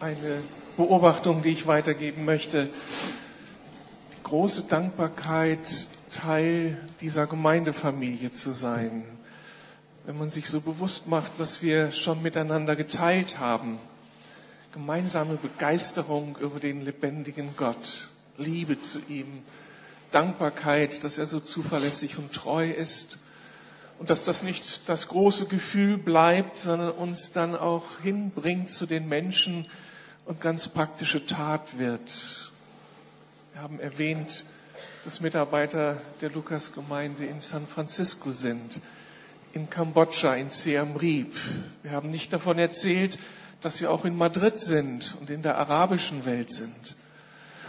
eine Beobachtung, die ich weitergeben möchte. Die große Dankbarkeit, Teil dieser Gemeindefamilie zu sein. Wenn man sich so bewusst macht, was wir schon miteinander geteilt haben. Gemeinsame Begeisterung über den lebendigen Gott, Liebe zu ihm, Dankbarkeit, dass er so zuverlässig und treu ist und dass das nicht das große Gefühl bleibt, sondern uns dann auch hinbringt zu den Menschen und ganz praktische Tat wird. Wir haben erwähnt, dass Mitarbeiter der Lukas-Gemeinde in San Francisco sind, in Kambodscha, in Siem Reap. Wir haben nicht davon erzählt, dass wir auch in Madrid sind und in der arabischen Welt sind.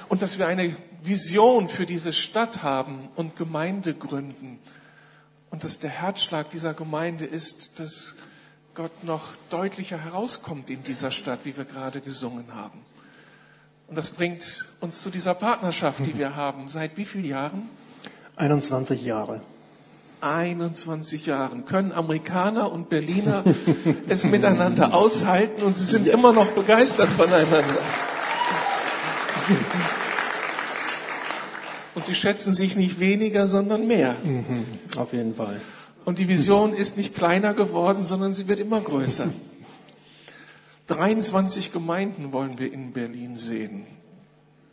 Und dass wir eine Vision für diese Stadt haben und Gemeinde gründen. Und dass der Herzschlag dieser Gemeinde ist, dass Gott noch deutlicher herauskommt in dieser Stadt, wie wir gerade gesungen haben. Und das bringt uns zu dieser Partnerschaft, die wir haben. Seit wie vielen Jahren? 21 Jahre. 21 Jahren können Amerikaner und Berliner es miteinander aushalten und sie sind immer noch begeistert voneinander. Und sie schätzen sich nicht weniger, sondern mehr. Mhm, auf jeden Fall. Und die Vision ist nicht kleiner geworden, sondern sie wird immer größer. 23 Gemeinden wollen wir in Berlin sehen.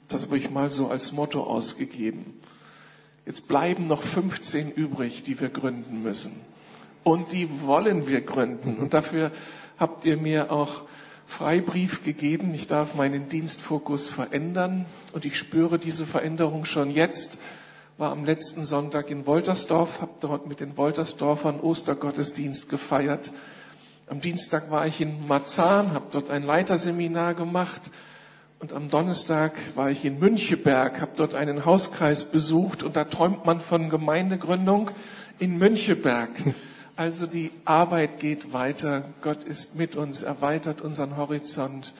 Das habe ich mal so als Motto ausgegeben. Jetzt bleiben noch 15 übrig, die wir gründen müssen. Und die wollen wir gründen. Und dafür habt ihr mir auch Freibrief gegeben. Ich darf meinen Dienstfokus verändern. Und ich spüre diese Veränderung schon jetzt. War am letzten Sonntag in Woltersdorf, habe dort mit den Woltersdorfern Ostergottesdienst gefeiert. Am Dienstag war ich in Marzahn, habe dort ein Leiterseminar gemacht und am Donnerstag war ich in Müncheberg, habe dort einen Hauskreis besucht und da träumt man von Gemeindegründung in Müncheberg. Also die Arbeit geht weiter. Gott ist mit uns, erweitert unseren Horizont.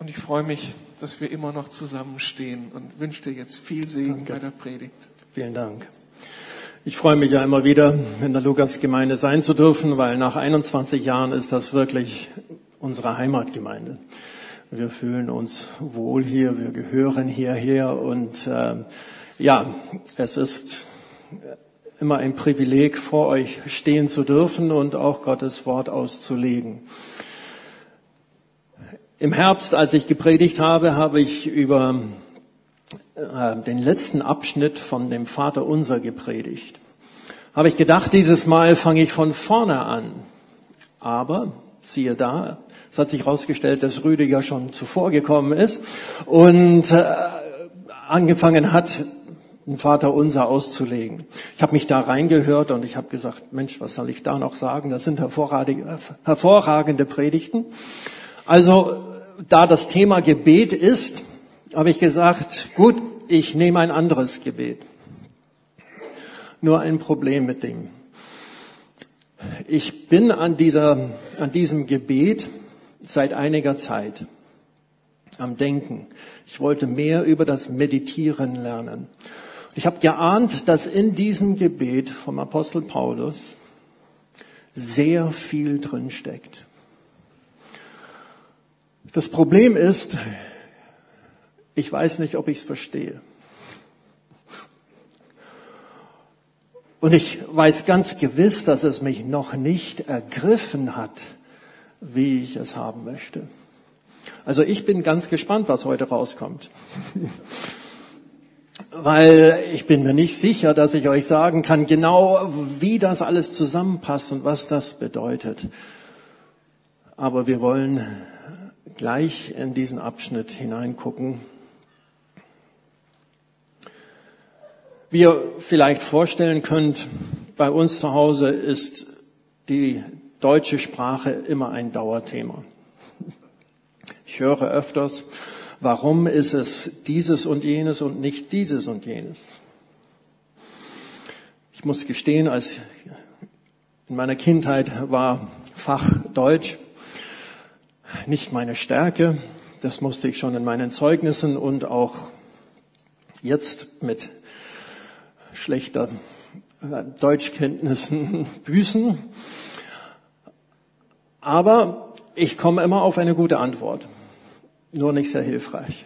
Und ich freue mich, dass wir immer noch zusammenstehen und wünsche dir jetzt viel Segen Danke. bei der Predigt. Vielen Dank. Ich freue mich ja immer wieder, in der Lukas-Gemeinde sein zu dürfen, weil nach 21 Jahren ist das wirklich unsere Heimatgemeinde. Wir fühlen uns wohl hier, wir gehören hierher und äh, ja, es ist immer ein Privileg, vor euch stehen zu dürfen und auch Gottes Wort auszulegen. Im Herbst, als ich gepredigt habe, habe ich über äh, den letzten Abschnitt von dem Vater Unser gepredigt. Habe ich gedacht, dieses Mal fange ich von vorne an. Aber siehe da, es hat sich herausgestellt, dass Rüdiger schon zuvor gekommen ist und äh, angefangen hat, den Vater unser auszulegen. Ich habe mich da reingehört und ich habe gesagt, Mensch, was soll ich da noch sagen? Das sind hervorragende, hervorragende Predigten. Also da das Thema Gebet ist, habe ich gesagt, gut, ich nehme ein anderes Gebet. Nur ein Problem mit dem. Ich bin an, dieser, an diesem Gebet seit einiger Zeit am Denken. Ich wollte mehr über das Meditieren lernen. Ich habe geahnt, dass in diesem Gebet vom Apostel Paulus sehr viel drin steckt. Das Problem ist, ich weiß nicht, ob ich es verstehe. Und ich weiß ganz gewiss, dass es mich noch nicht ergriffen hat, wie ich es haben möchte. Also ich bin ganz gespannt, was heute rauskommt. Weil ich bin mir nicht sicher, dass ich euch sagen kann, genau wie das alles zusammenpasst und was das bedeutet. Aber wir wollen gleich in diesen Abschnitt hineingucken. Wie ihr vielleicht vorstellen könnt, bei uns zu Hause ist die deutsche Sprache immer ein Dauerthema. Ich höre öfters, warum ist es dieses und jenes und nicht dieses und jenes? Ich muss gestehen, als in meiner Kindheit war Fach Deutsch nicht meine Stärke. Das musste ich schon in meinen Zeugnissen und auch jetzt mit schlechter Deutschkenntnissen büßen. Aber ich komme immer auf eine gute Antwort. nur nicht sehr hilfreich.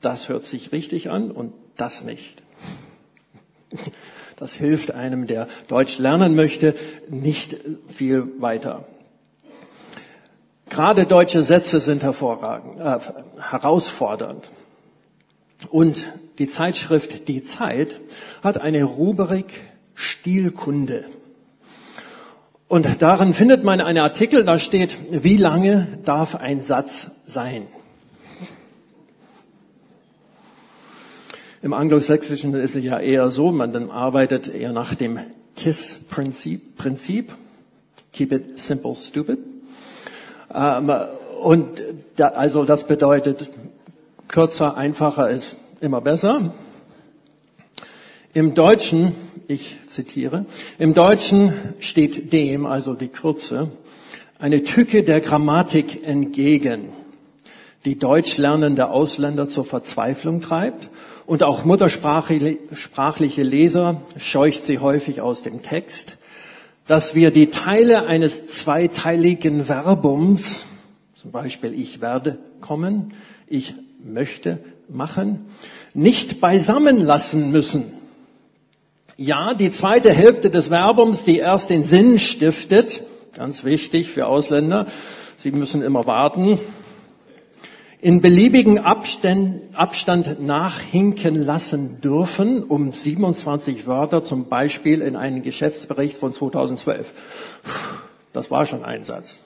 Das hört sich richtig an und das nicht. Das hilft einem, der Deutsch lernen möchte, nicht viel weiter. Gerade deutsche Sätze sind hervorragend, äh, herausfordernd. Und die Zeitschrift Die Zeit hat eine Rubrik Stilkunde. Und darin findet man einen Artikel, da steht, wie lange darf ein Satz sein? Im Anglosächsischen ist es ja eher so, man arbeitet eher nach dem KISS-Prinzip, Prinzip, Keep it simple, stupid. Ähm, und da, also das bedeutet, kürzer, einfacher ist immer besser. Im Deutschen, ich zitiere, im Deutschen steht dem, also die Kürze, eine Tücke der Grammatik entgegen, die deutsch lernende Ausländer zur Verzweiflung treibt und auch muttersprachliche Leser scheucht sie häufig aus dem Text, dass wir die Teile eines zweiteiligen Verbums, zum Beispiel ich werde kommen, ich möchte machen, nicht beisammen lassen müssen. Ja, die zweite Hälfte des Verbums, die erst den Sinn stiftet, ganz wichtig für Ausländer, sie müssen immer warten, in beliebigen Abstand, Abstand nachhinken lassen dürfen, um 27 Wörter zum Beispiel in einen Geschäftsbericht von 2012. Das war schon ein Satz.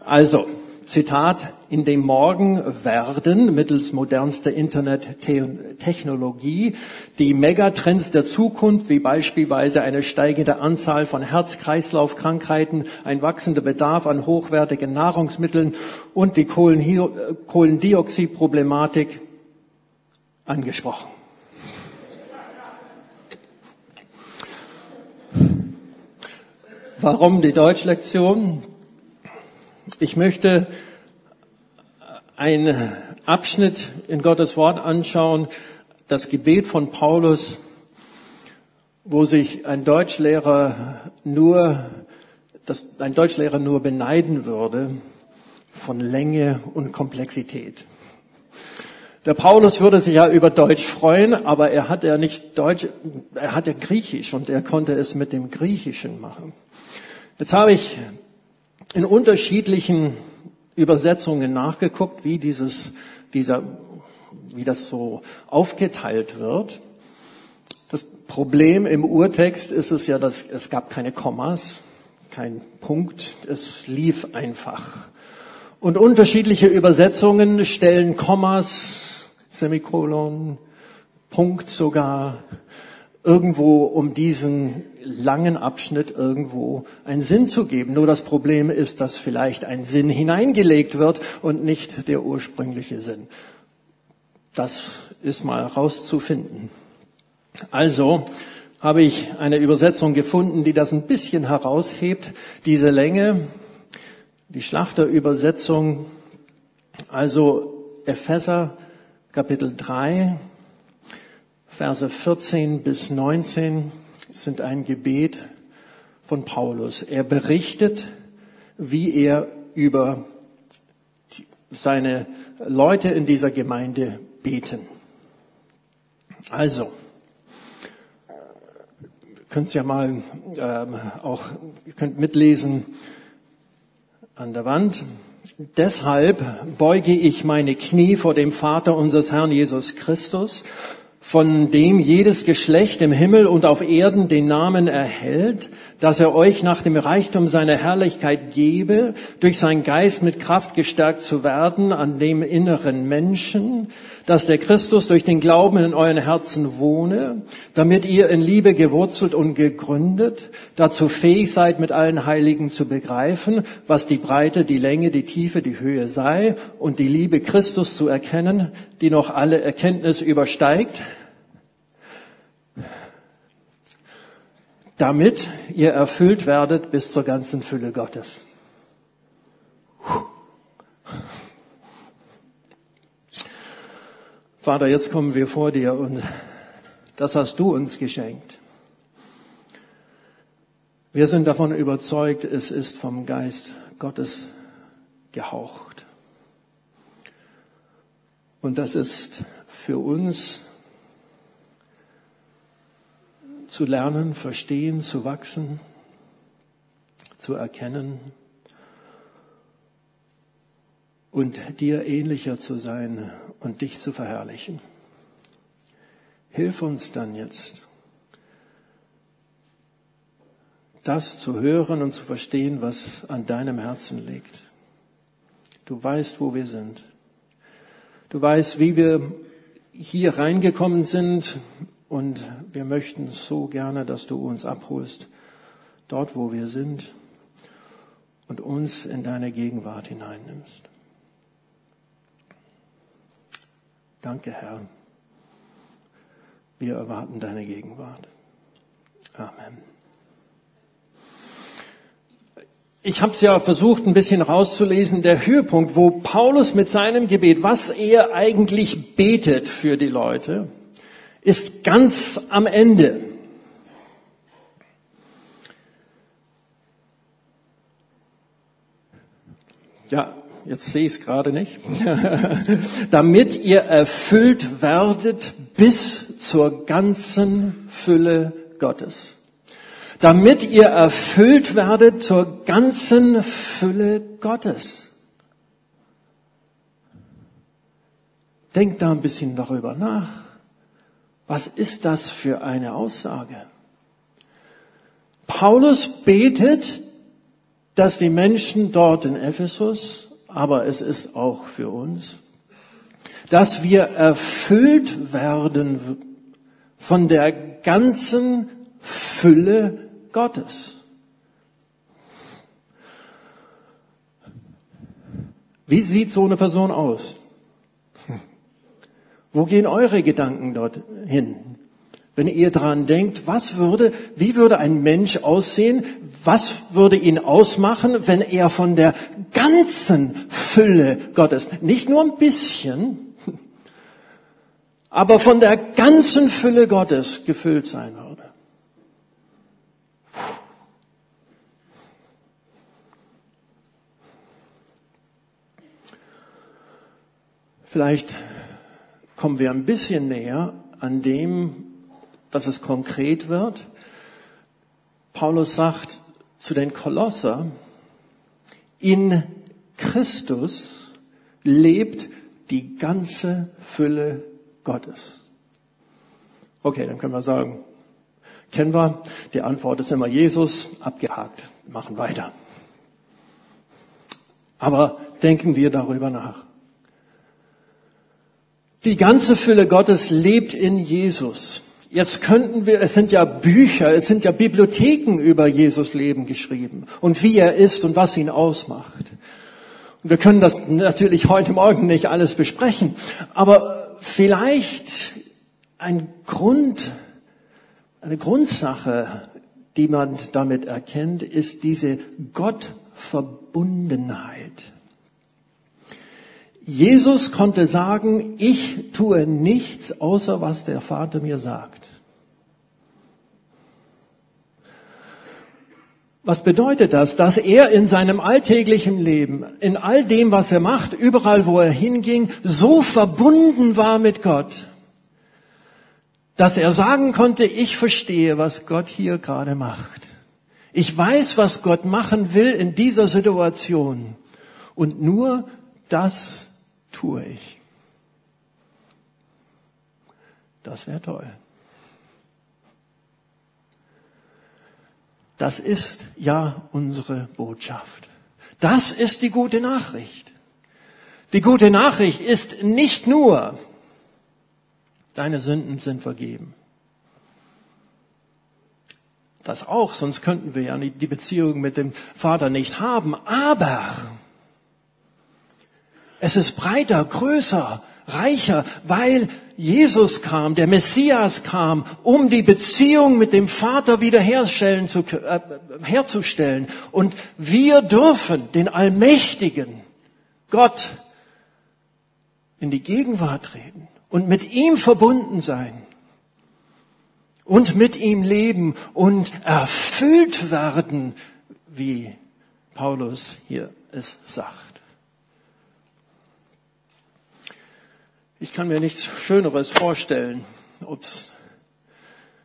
Also, Zitat, in dem Morgen werden mittels modernster Internettechnologie die Megatrends der Zukunft, wie beispielsweise eine steigende Anzahl von Herz-Kreislauf-Krankheiten, ein wachsender Bedarf an hochwertigen Nahrungsmitteln und die Kohlendioxid-Problematik angesprochen. Warum die Deutschlektion? Ich möchte einen Abschnitt in Gottes Wort anschauen, das Gebet von Paulus, wo sich ein Deutschlehrer nur, das ein Deutschlehrer nur beneiden würde von Länge und Komplexität. Der Paulus würde sich ja über Deutsch freuen, aber er hat ja nicht Deutsch, er hat ja Griechisch und er konnte es mit dem Griechischen machen. Jetzt habe ich in unterschiedlichen Übersetzungen nachgeguckt, wie dieses, dieser, wie das so aufgeteilt wird. Das Problem im Urtext ist es ja, dass es gab keine Kommas, kein Punkt, es lief einfach. Und unterschiedliche Übersetzungen stellen Kommas, Semikolon, Punkt sogar irgendwo um diesen langen Abschnitt irgendwo einen Sinn zu geben. Nur das Problem ist, dass vielleicht ein Sinn hineingelegt wird und nicht der ursprüngliche Sinn. Das ist mal rauszufinden. Also habe ich eine Übersetzung gefunden, die das ein bisschen heraushebt, diese Länge, die Schlachterübersetzung, also Epheser Kapitel 3, Verse 14 bis 19 sind ein Gebet von Paulus. Er berichtet, wie er über seine Leute in dieser Gemeinde beten. Also, könnt ja mal ähm, auch ihr könnt mitlesen an der Wand. Deshalb beuge ich meine Knie vor dem Vater unseres Herrn Jesus Christus von dem jedes Geschlecht im Himmel und auf Erden den Namen erhält, dass er euch nach dem Reichtum seiner Herrlichkeit gebe, durch seinen Geist mit Kraft gestärkt zu werden an dem inneren Menschen, dass der Christus durch den Glauben in euren Herzen wohne, damit ihr in Liebe gewurzelt und gegründet, dazu fähig seid, mit allen Heiligen zu begreifen, was die Breite, die Länge, die Tiefe, die Höhe sei und die Liebe Christus zu erkennen, die noch alle Erkenntnis übersteigt, damit ihr erfüllt werdet bis zur ganzen Fülle Gottes. Vater, jetzt kommen wir vor dir und das hast du uns geschenkt. Wir sind davon überzeugt, es ist vom Geist Gottes gehaucht. Und das ist für uns zu lernen, verstehen, zu wachsen, zu erkennen und dir ähnlicher zu sein und dich zu verherrlichen. Hilf uns dann jetzt, das zu hören und zu verstehen, was an deinem Herzen liegt. Du weißt, wo wir sind. Du weißt, wie wir hier reingekommen sind und wir möchten so gerne, dass du uns abholst, dort, wo wir sind und uns in deine Gegenwart hineinnimmst. Danke, Herr. Wir erwarten deine Gegenwart. Amen. Ich habe es ja versucht, ein bisschen rauszulesen, der Höhepunkt, wo Paulus mit seinem Gebet, was er eigentlich betet für die Leute, ist ganz am Ende. Ja, jetzt sehe ich es gerade nicht. Damit ihr erfüllt werdet bis zur ganzen Fülle Gottes damit ihr erfüllt werdet zur ganzen Fülle Gottes. Denkt da ein bisschen darüber nach. Was ist das für eine Aussage? Paulus betet, dass die Menschen dort in Ephesus, aber es ist auch für uns, dass wir erfüllt werden von der ganzen Fülle Gottes. Wie sieht so eine Person aus? Wo gehen eure Gedanken dorthin? Wenn ihr dran denkt, was würde, wie würde ein Mensch aussehen? Was würde ihn ausmachen, wenn er von der ganzen Fülle Gottes, nicht nur ein bisschen, aber von der ganzen Fülle Gottes gefüllt sein würde? Vielleicht kommen wir ein bisschen näher an dem, dass es konkret wird. Paulus sagt zu den Kolosser, in Christus lebt die ganze Fülle Gottes. Okay, dann können wir sagen, kennen wir, die Antwort ist immer Jesus, abgehakt, machen weiter. Aber denken wir darüber nach. Die ganze Fülle Gottes lebt in Jesus. Jetzt könnten wir, es sind ja Bücher, es sind ja Bibliotheken über Jesus Leben geschrieben und wie er ist und was ihn ausmacht. Und wir können das natürlich heute Morgen nicht alles besprechen, aber vielleicht ein Grund, eine Grundsache, die man damit erkennt, ist diese Gottverbundenheit. Jesus konnte sagen, ich tue nichts, außer was der Vater mir sagt. Was bedeutet das? Dass er in seinem alltäglichen Leben, in all dem, was er macht, überall, wo er hinging, so verbunden war mit Gott, dass er sagen konnte, ich verstehe, was Gott hier gerade macht. Ich weiß, was Gott machen will in dieser Situation. Und nur das tue ich. Das wäre toll. Das ist ja unsere Botschaft. Das ist die gute Nachricht. Die gute Nachricht ist nicht nur, deine Sünden sind vergeben. Das auch, sonst könnten wir ja die Beziehung mit dem Vater nicht haben. Aber es ist breiter, größer, reicher, weil Jesus kam, der Messias kam, um die Beziehung mit dem Vater wiederherstellen zu, äh, herzustellen. Und wir dürfen den allmächtigen Gott in die Gegenwart treten und mit ihm verbunden sein und mit ihm leben und erfüllt werden, wie Paulus hier es sagt. Ich kann mir nichts Schöneres vorstellen, ob es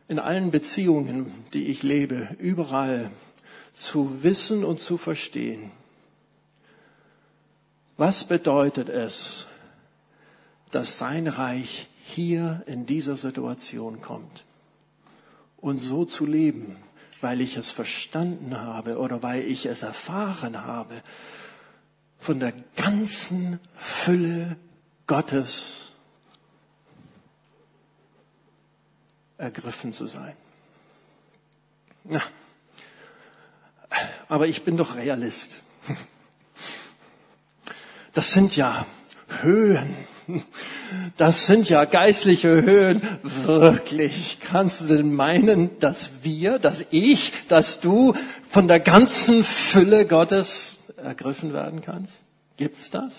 in allen Beziehungen, die ich lebe, überall zu wissen und zu verstehen. Was bedeutet es, dass sein Reich hier in dieser Situation kommt? Und so zu leben, weil ich es verstanden habe oder weil ich es erfahren habe, von der ganzen Fülle Gottes ergriffen zu sein. Na, aber ich bin doch Realist. Das sind ja Höhen. Das sind ja geistliche Höhen. Wirklich. Kannst du denn meinen, dass wir, dass ich, dass du von der ganzen Fülle Gottes ergriffen werden kannst? Gibt's das?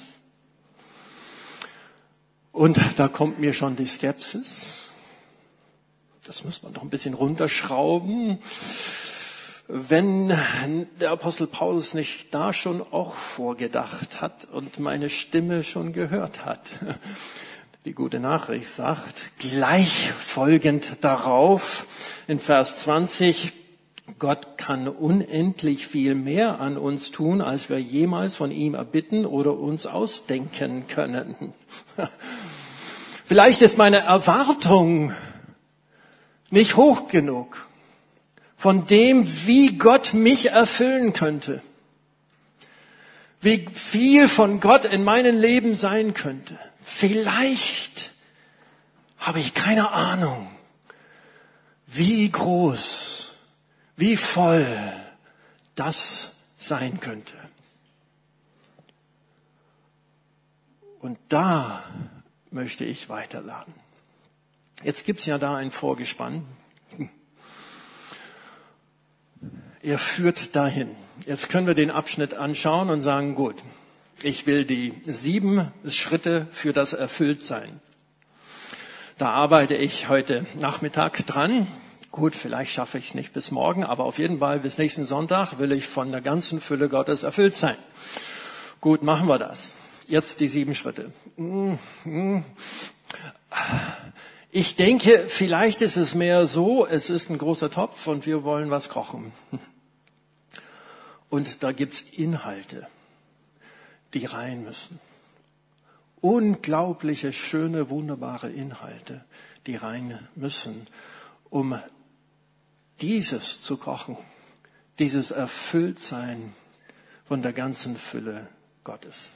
Und da kommt mir schon die Skepsis. Das muss man doch ein bisschen runterschrauben wenn der Apostel Paulus nicht da schon auch vorgedacht hat und meine Stimme schon gehört hat. Die gute Nachricht sagt, gleich folgend darauf in Vers 20, Gott kann unendlich viel mehr an uns tun, als wir jemals von ihm erbitten oder uns ausdenken können. Vielleicht ist meine Erwartung nicht hoch genug von dem, wie Gott mich erfüllen könnte. Wie viel von Gott in meinem Leben sein könnte. Vielleicht habe ich keine Ahnung, wie groß, wie voll das sein könnte. Und da möchte ich weiterladen. Jetzt gibt's ja da ein Vorgespann. Er führt dahin. Jetzt können wir den Abschnitt anschauen und sagen, gut, ich will die sieben Schritte für das Erfülltsein. Da arbeite ich heute Nachmittag dran. Gut, vielleicht schaffe ich es nicht bis morgen, aber auf jeden Fall bis nächsten Sonntag will ich von der ganzen Fülle Gottes erfüllt sein. Gut, machen wir das. Jetzt die sieben Schritte. Ich denke, vielleicht ist es mehr so, es ist ein großer Topf und wir wollen was kochen. Und da gibt's Inhalte, die rein müssen. Unglaubliche, schöne, wunderbare Inhalte, die rein müssen, um dieses zu kochen, dieses Erfülltsein von der ganzen Fülle Gottes.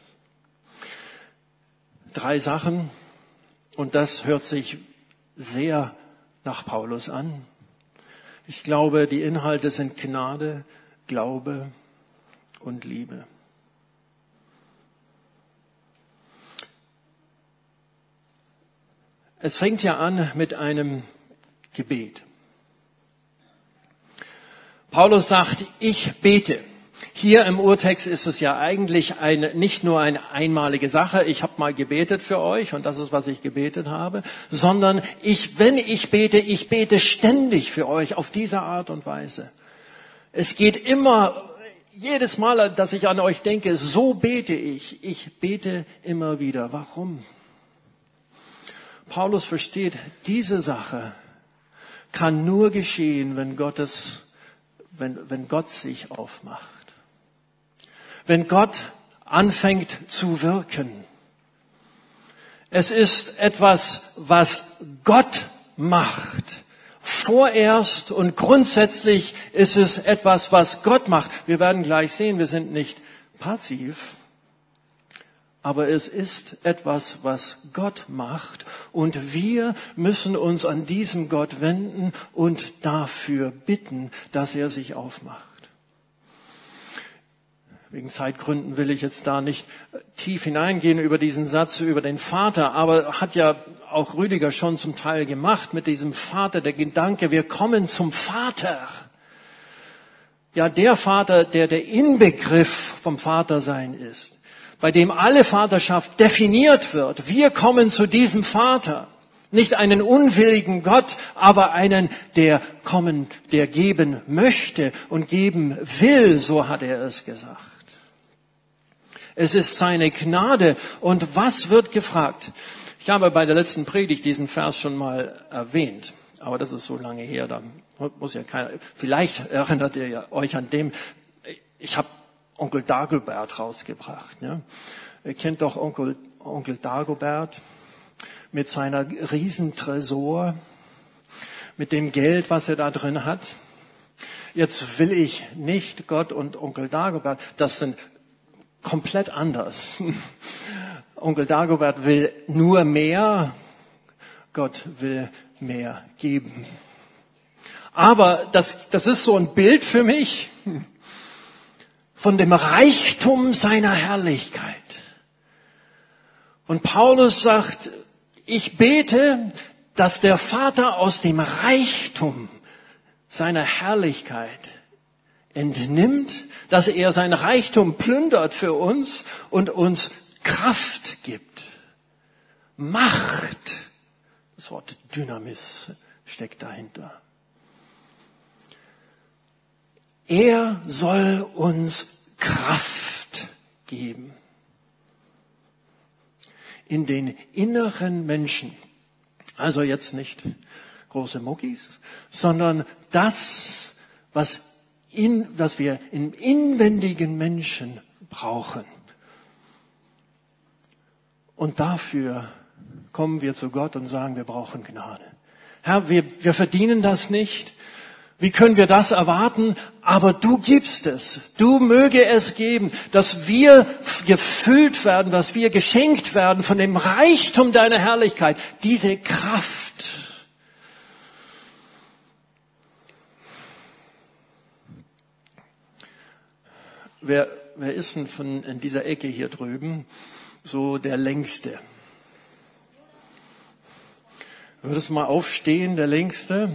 Drei Sachen, und das hört sich sehr nach Paulus an. Ich glaube, die Inhalte sind Gnade, Glaube und Liebe. Es fängt ja an mit einem Gebet. Paulus sagt, ich bete. Hier im Urtext ist es ja eigentlich eine, nicht nur eine einmalige Sache, ich habe mal gebetet für euch und das ist, was ich gebetet habe, sondern ich, wenn ich bete, ich bete ständig für euch auf diese Art und Weise. Es geht immer jedes Mal, dass ich an euch denke, so bete ich. Ich bete immer wieder. Warum? Paulus versteht, diese Sache kann nur geschehen, wenn Gottes, wenn, wenn Gott sich aufmacht. Wenn Gott anfängt zu wirken. Es ist etwas, was Gott macht vorerst und grundsätzlich ist es etwas, was Gott macht. Wir werden gleich sehen, wir sind nicht passiv, aber es ist etwas, was Gott macht und wir müssen uns an diesem Gott wenden und dafür bitten, dass er sich aufmacht. Wegen Zeitgründen will ich jetzt da nicht tief hineingehen über diesen Satz über den Vater, aber hat ja auch Rüdiger schon zum Teil gemacht mit diesem Vater, der Gedanke, wir kommen zum Vater. Ja, der Vater, der der Inbegriff vom Vatersein ist, bei dem alle Vaterschaft definiert wird. Wir kommen zu diesem Vater. Nicht einen unwilligen Gott, aber einen, der kommen, der geben möchte und geben will, so hat er es gesagt. Es ist seine Gnade. Und was wird gefragt? Ich habe bei der letzten Predigt diesen Vers schon mal erwähnt, aber das ist so lange her, da muss ja keiner, vielleicht erinnert ihr euch an dem, ich habe Onkel Dagobert rausgebracht. Ja? Ihr kennt doch Onkel, Onkel Dagobert mit seiner Riesentresor, mit dem Geld, was er da drin hat. Jetzt will ich nicht Gott und Onkel Dagobert, das sind komplett anders. Onkel Dagobert will nur mehr, Gott will mehr geben. Aber das, das ist so ein Bild für mich von dem Reichtum seiner Herrlichkeit. Und Paulus sagt, ich bete, dass der Vater aus dem Reichtum seiner Herrlichkeit entnimmt, dass er sein Reichtum plündert für uns und uns Kraft gibt, Macht. Das Wort Dynamis steckt dahinter. Er soll uns Kraft geben. In den inneren Menschen. Also jetzt nicht große Muckis, sondern das, was, in, was wir im inwendigen Menschen brauchen. Und dafür kommen wir zu Gott und sagen, wir brauchen Gnade. Herr, wir, wir verdienen das nicht. Wie können wir das erwarten? Aber du gibst es. Du möge es geben, dass wir gefüllt werden, dass wir geschenkt werden von dem Reichtum deiner Herrlichkeit. Diese Kraft. Wer, wer ist denn von in dieser Ecke hier drüben? so der längste. Würdest mal aufstehen, der längste?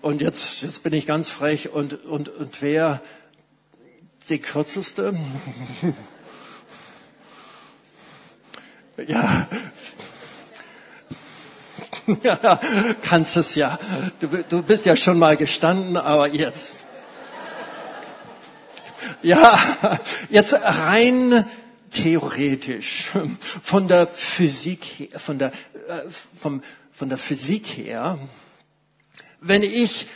Und jetzt, jetzt bin ich ganz frech. Und, und, und wer die kürzeste? ja. ja, kannst es ja. Du, du bist ja schon mal gestanden, aber jetzt. Ja, jetzt rein theoretisch, von der Physik her, von der, äh, von der Physik her, wenn ich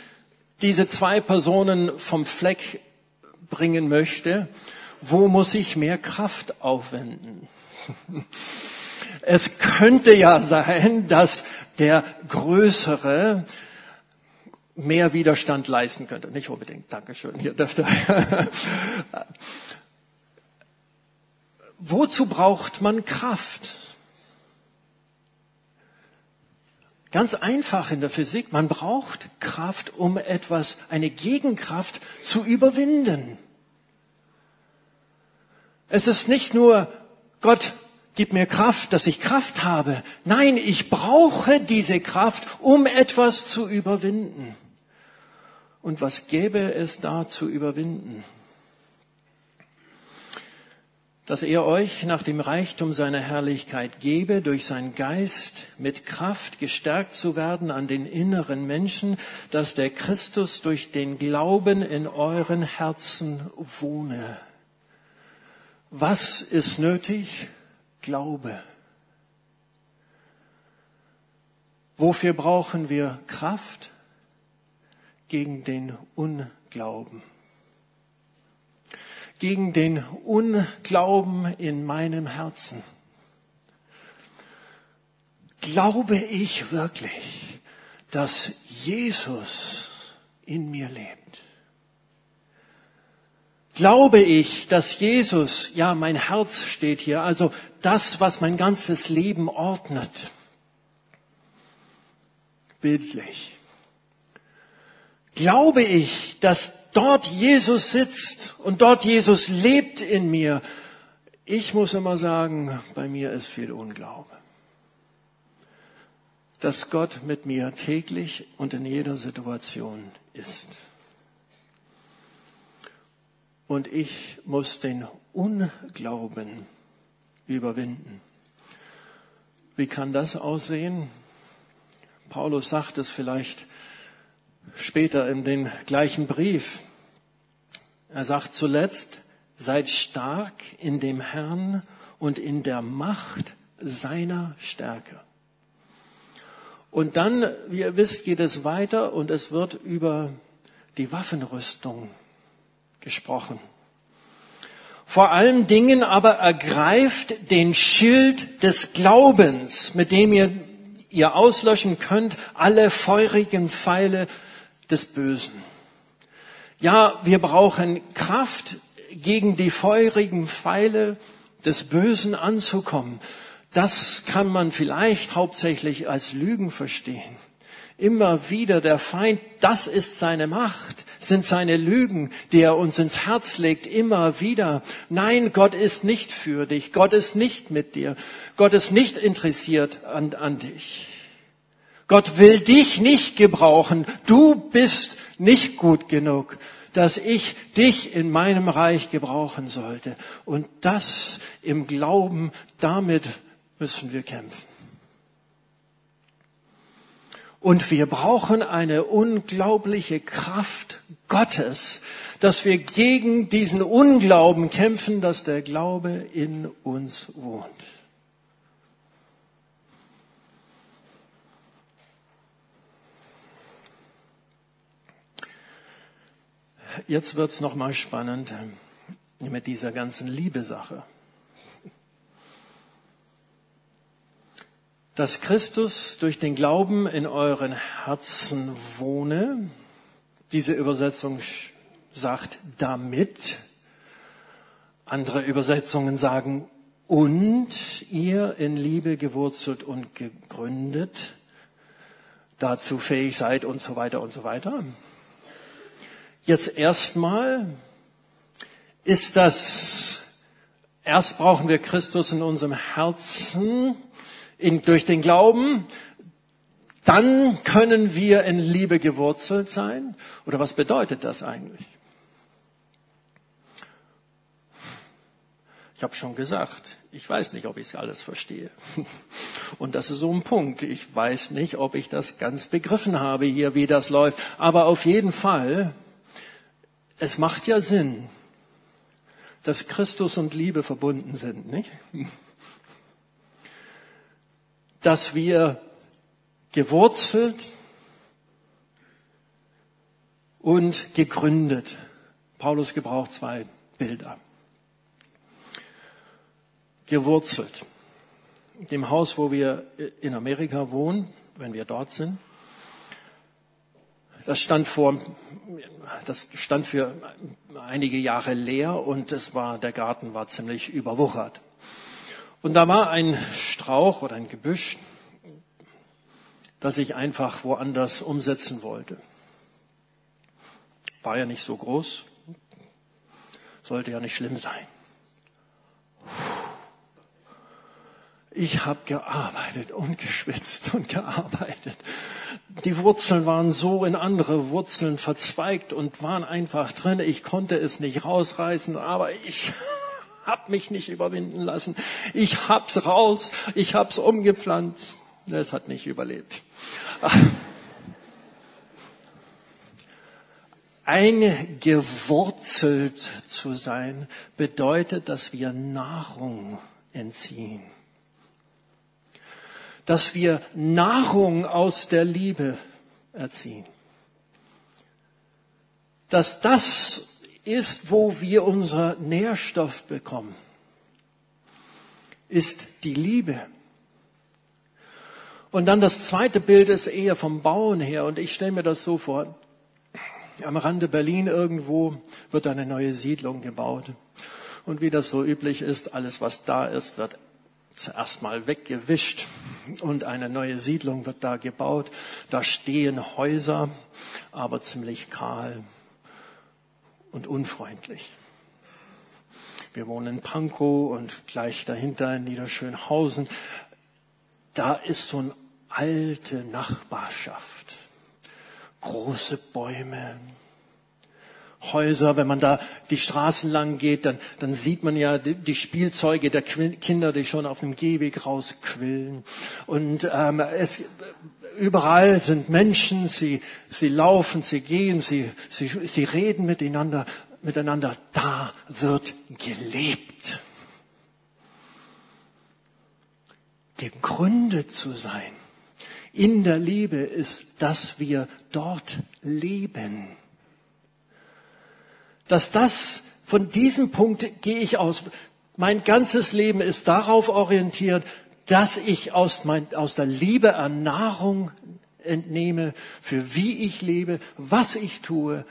diese zwei Personen vom Fleck bringen möchte, wo muss ich mehr Kraft aufwenden? Es könnte ja sein, dass der Größere mehr Widerstand leisten könnte. Nicht unbedingt. Dankeschön. Hier dürfte. Wozu braucht man Kraft? Ganz einfach in der Physik. Man braucht Kraft, um etwas, eine Gegenkraft zu überwinden. Es ist nicht nur, Gott, gib mir Kraft, dass ich Kraft habe. Nein, ich brauche diese Kraft, um etwas zu überwinden. Und was gäbe es da zu überwinden? dass er euch nach dem Reichtum seiner Herrlichkeit gebe, durch seinen Geist mit Kraft gestärkt zu werden an den inneren Menschen, dass der Christus durch den Glauben in euren Herzen wohne. Was ist nötig? Glaube. Wofür brauchen wir Kraft? Gegen den Unglauben gegen den Unglauben in meinem Herzen. Glaube ich wirklich, dass Jesus in mir lebt? Glaube ich, dass Jesus, ja, mein Herz steht hier, also das, was mein ganzes Leben ordnet, bildlich. Glaube ich, dass dort Jesus sitzt und dort Jesus lebt in mir. Ich muss immer sagen, bei mir ist viel Unglaube. Dass Gott mit mir täglich und in jeder Situation ist. Und ich muss den Unglauben überwinden. Wie kann das aussehen? Paulus sagt es vielleicht später in dem gleichen Brief. Er sagt zuletzt, seid stark in dem Herrn und in der Macht seiner Stärke. Und dann, wie ihr wisst, geht es weiter und es wird über die Waffenrüstung gesprochen. Vor allen Dingen aber ergreift den Schild des Glaubens, mit dem ihr, ihr auslöschen könnt alle feurigen Pfeile des Bösen. Ja, wir brauchen Kraft, gegen die feurigen Pfeile des Bösen anzukommen. Das kann man vielleicht hauptsächlich als Lügen verstehen. Immer wieder der Feind, das ist seine Macht, sind seine Lügen, die er uns ins Herz legt, immer wieder. Nein, Gott ist nicht für dich, Gott ist nicht mit dir, Gott ist nicht interessiert an, an dich. Gott will dich nicht gebrauchen, du bist nicht gut genug, dass ich dich in meinem Reich gebrauchen sollte. Und das im Glauben, damit müssen wir kämpfen. Und wir brauchen eine unglaubliche Kraft Gottes, dass wir gegen diesen Unglauben kämpfen, dass der Glaube in uns wohnt. Jetzt wird's noch mal spannend mit dieser ganzen Liebesache. dass Christus durch den Glauben in euren Herzen wohne. Diese Übersetzung sagt damit. Andere Übersetzungen sagen und ihr in Liebe gewurzelt und gegründet, dazu fähig seid und so weiter und so weiter. Jetzt erstmal ist das, erst brauchen wir Christus in unserem Herzen, in, durch den Glauben, dann können wir in Liebe gewurzelt sein. Oder was bedeutet das eigentlich? Ich habe schon gesagt, ich weiß nicht, ob ich es alles verstehe. Und das ist so ein Punkt. Ich weiß nicht, ob ich das ganz begriffen habe hier, wie das läuft. Aber auf jeden Fall, es macht ja Sinn, dass Christus und Liebe verbunden sind, nicht? dass wir gewurzelt und gegründet. Paulus gebraucht zwei Bilder. Gewurzelt. Dem Haus, wo wir in Amerika wohnen, wenn wir dort sind, das stand vor, das stand für einige Jahre leer und es war, der Garten war ziemlich überwuchert. Und da war ein Strauch oder ein Gebüsch, das ich einfach woanders umsetzen wollte. War ja nicht so groß, sollte ja nicht schlimm sein. Ich habe gearbeitet und geschwitzt und gearbeitet. Die Wurzeln waren so in andere Wurzeln verzweigt und waren einfach drin. Ich konnte es nicht rausreißen, aber ich hab mich nicht überwinden lassen. Ich hab's raus, ich hab's umgepflanzt. Es hat nicht überlebt. Eingewurzelt zu sein bedeutet, dass wir Nahrung entziehen. Dass wir Nahrung aus der Liebe erziehen. Dass das ist, wo wir unser Nährstoff bekommen, ist die Liebe. Und dann das zweite Bild ist eher vom Bauen her. Und ich stelle mir das so vor. Am Rande Berlin irgendwo wird eine neue Siedlung gebaut. Und wie das so üblich ist, alles was da ist, wird zuerst mal weggewischt und eine neue Siedlung wird da gebaut. Da stehen Häuser, aber ziemlich kahl und unfreundlich. Wir wohnen in Pankow und gleich dahinter in Niederschönhausen. Da ist so eine alte Nachbarschaft. Große Bäume, Häuser, wenn man da die Straßen lang geht, dann, dann sieht man ja die, die Spielzeuge der Kinder, die schon auf dem Gehweg rausquillen. Und ähm, es, überall sind Menschen, sie, sie laufen, sie gehen, sie, sie, sie reden miteinander, miteinander. Da wird gelebt. gegründet zu sein in der Liebe ist, dass wir dort leben. Dass das, von diesem Punkt gehe ich aus. Mein ganzes Leben ist darauf orientiert, dass ich aus, mein, aus der Liebe an entnehme, für wie ich lebe, was ich tue,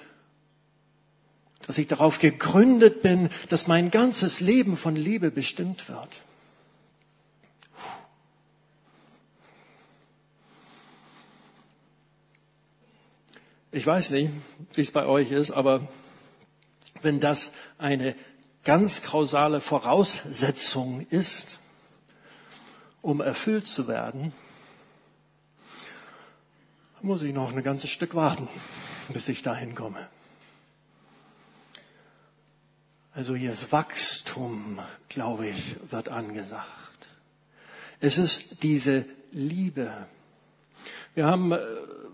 dass ich darauf gegründet bin, dass mein ganzes Leben von Liebe bestimmt wird. Ich weiß nicht, wie es bei euch ist, aber wenn das eine ganz kausale Voraussetzung ist, um erfüllt zu werden, muss ich noch ein ganzes Stück warten, bis ich dahin komme. Also hier ist Wachstum, glaube ich, wird angesagt. Es ist diese Liebe. Wir haben äh,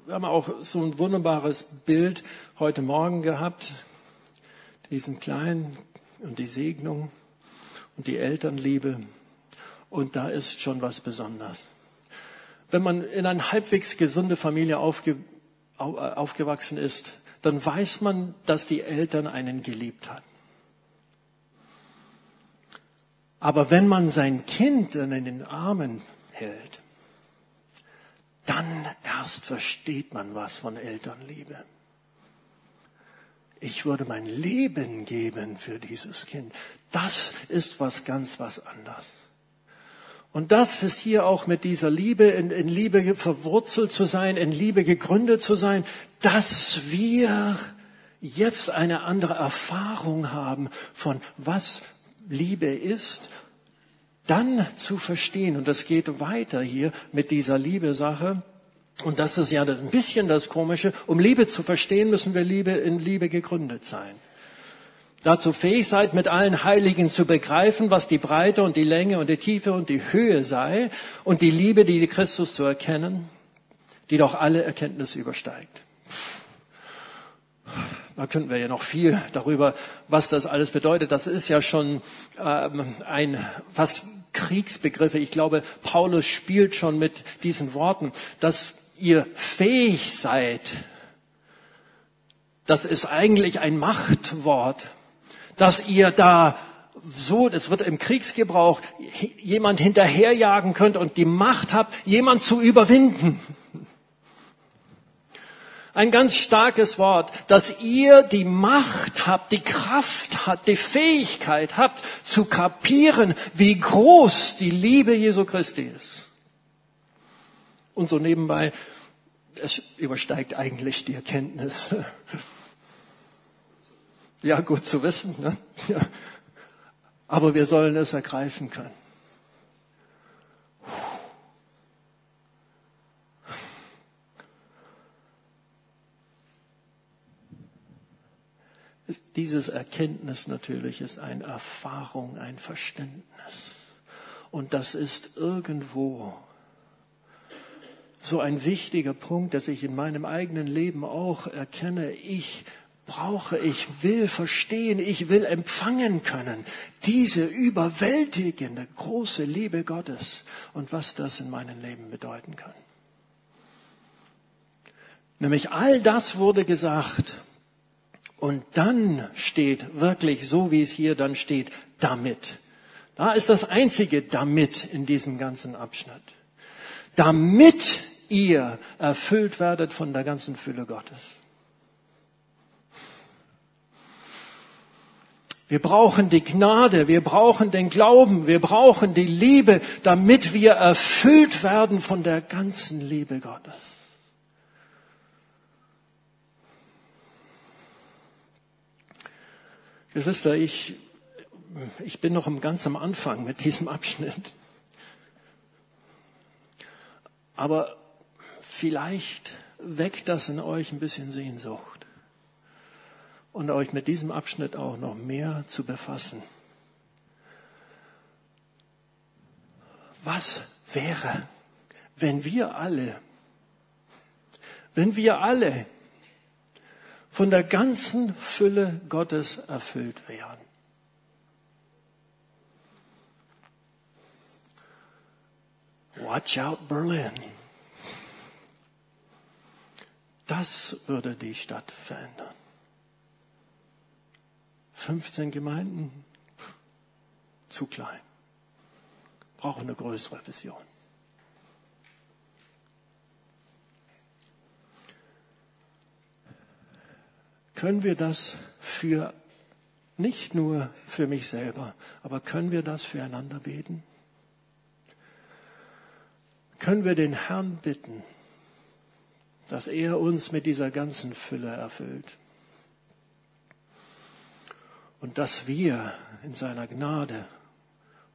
wir haben auch so ein wunderbares Bild heute Morgen gehabt, diesen Kleinen und die Segnung und die Elternliebe. Und da ist schon was Besonderes. Wenn man in eine halbwegs gesunde Familie aufge, aufgewachsen ist, dann weiß man, dass die Eltern einen geliebt haben. Aber wenn man sein Kind in den Armen hält, dann erst versteht man was von Elternliebe. Ich würde mein Leben geben für dieses Kind. Das ist was ganz was anderes. Und das ist hier auch mit dieser Liebe, in, in Liebe verwurzelt zu sein, in Liebe gegründet zu sein, dass wir jetzt eine andere Erfahrung haben von was Liebe ist dann zu verstehen, und das geht weiter hier mit dieser Liebe-Sache, und das ist ja ein bisschen das Komische, um Liebe zu verstehen, müssen wir Liebe in Liebe gegründet sein. Dazu fähig seid, mit allen Heiligen zu begreifen, was die Breite und die Länge und die Tiefe und die Höhe sei und die Liebe, die Christus zu erkennen, die doch alle Erkenntnis übersteigt. Da könnten wir ja noch viel darüber, was das alles bedeutet. Das ist ja schon ähm, ein fast Kriegsbegriffe. Ich glaube, Paulus spielt schon mit diesen Worten, dass ihr fähig seid. Das ist eigentlich ein Machtwort, dass ihr da so, das wird im Kriegsgebrauch, jemand hinterherjagen könnt und die Macht habt, jemand zu überwinden. Ein ganz starkes Wort, dass ihr die Macht habt, die Kraft habt, die Fähigkeit habt, zu kapieren, wie groß die Liebe Jesu Christi ist. Und so nebenbei, es übersteigt eigentlich die Erkenntnis. Ja, gut zu wissen, ne? Ja. aber wir sollen es ergreifen können. Dieses Erkenntnis natürlich ist eine Erfahrung, ein Verständnis. Und das ist irgendwo so ein wichtiger Punkt, dass ich in meinem eigenen Leben auch erkenne, ich brauche, ich will verstehen, ich will empfangen können, diese überwältigende große Liebe Gottes und was das in meinem Leben bedeuten kann. Nämlich all das wurde gesagt und dann steht wirklich so, wie es hier dann steht, damit. Da ist das einzige damit in diesem ganzen Abschnitt. Damit ihr erfüllt werdet von der ganzen Fülle Gottes. Wir brauchen die Gnade, wir brauchen den Glauben, wir brauchen die Liebe, damit wir erfüllt werden von der ganzen Liebe Gottes. Geschwister, ich, ich bin noch ganz am Anfang mit diesem Abschnitt. Aber vielleicht weckt das in euch ein bisschen Sehnsucht und euch mit diesem Abschnitt auch noch mehr zu befassen. Was wäre, wenn wir alle, wenn wir alle von der ganzen Fülle Gottes erfüllt werden. Watch out Berlin. Das würde die Stadt verändern. 15 Gemeinden, zu klein. Brauchen eine größere Vision. Können wir das für, nicht nur für mich selber, aber können wir das füreinander beten? Können wir den Herrn bitten, dass er uns mit dieser ganzen Fülle erfüllt? Und dass wir in seiner Gnade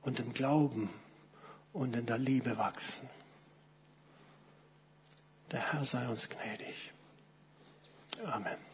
und im Glauben und in der Liebe wachsen. Der Herr sei uns gnädig. Amen.